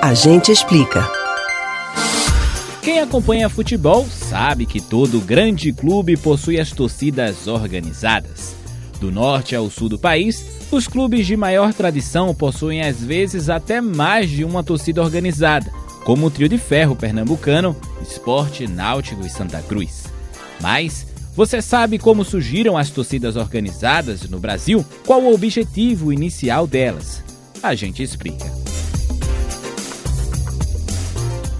A gente explica. Quem acompanha futebol sabe que todo grande clube possui as torcidas organizadas. Do norte ao sul do país, os clubes de maior tradição possuem às vezes até mais de uma torcida organizada, como o Trio de Ferro pernambucano, Esporte, Náutico e Santa Cruz. Mas você sabe como surgiram as torcidas organizadas no Brasil? Qual o objetivo inicial delas? A gente explica.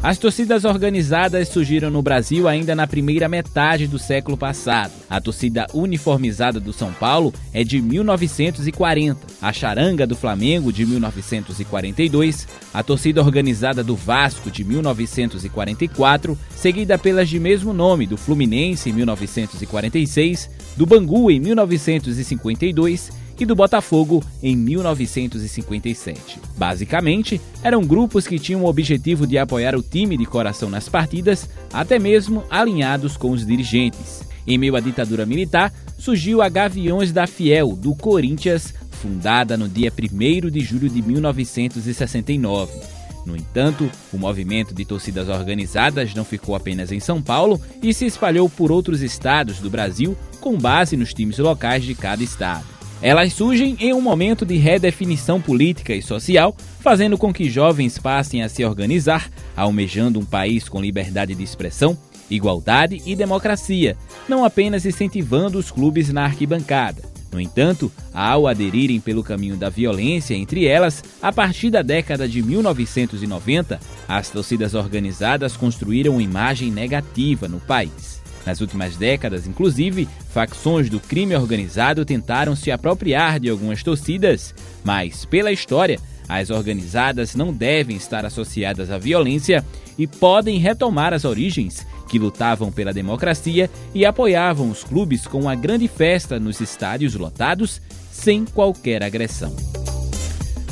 As torcidas organizadas surgiram no Brasil ainda na primeira metade do século passado. A torcida uniformizada do São Paulo é de 1940, a charanga do Flamengo de 1942, a torcida organizada do Vasco de 1944, seguida pelas de mesmo nome do Fluminense em 1946, do Bangu em 1952 e do Botafogo em 1957. Basicamente, eram grupos que tinham o objetivo de apoiar o time de coração nas partidas, até mesmo alinhados com os dirigentes. Em meio à ditadura militar, surgiu a Gaviões da Fiel, do Corinthians, fundada no dia 1 de julho de 1969. No entanto, o movimento de torcidas organizadas não ficou apenas em São Paulo e se espalhou por outros estados do Brasil, com base nos times locais de cada estado. Elas surgem em um momento de redefinição política e social, fazendo com que jovens passem a se organizar, almejando um país com liberdade de expressão, igualdade e democracia, não apenas incentivando os clubes na arquibancada. No entanto, ao aderirem pelo caminho da violência entre elas, a partir da década de 1990, as torcidas organizadas construíram uma imagem negativa no país. Nas últimas décadas, inclusive, facções do crime organizado tentaram se apropriar de algumas torcidas, mas, pela história, as organizadas não devem estar associadas à violência e podem retomar as origens, que lutavam pela democracia e apoiavam os clubes com uma grande festa nos estádios lotados, sem qualquer agressão.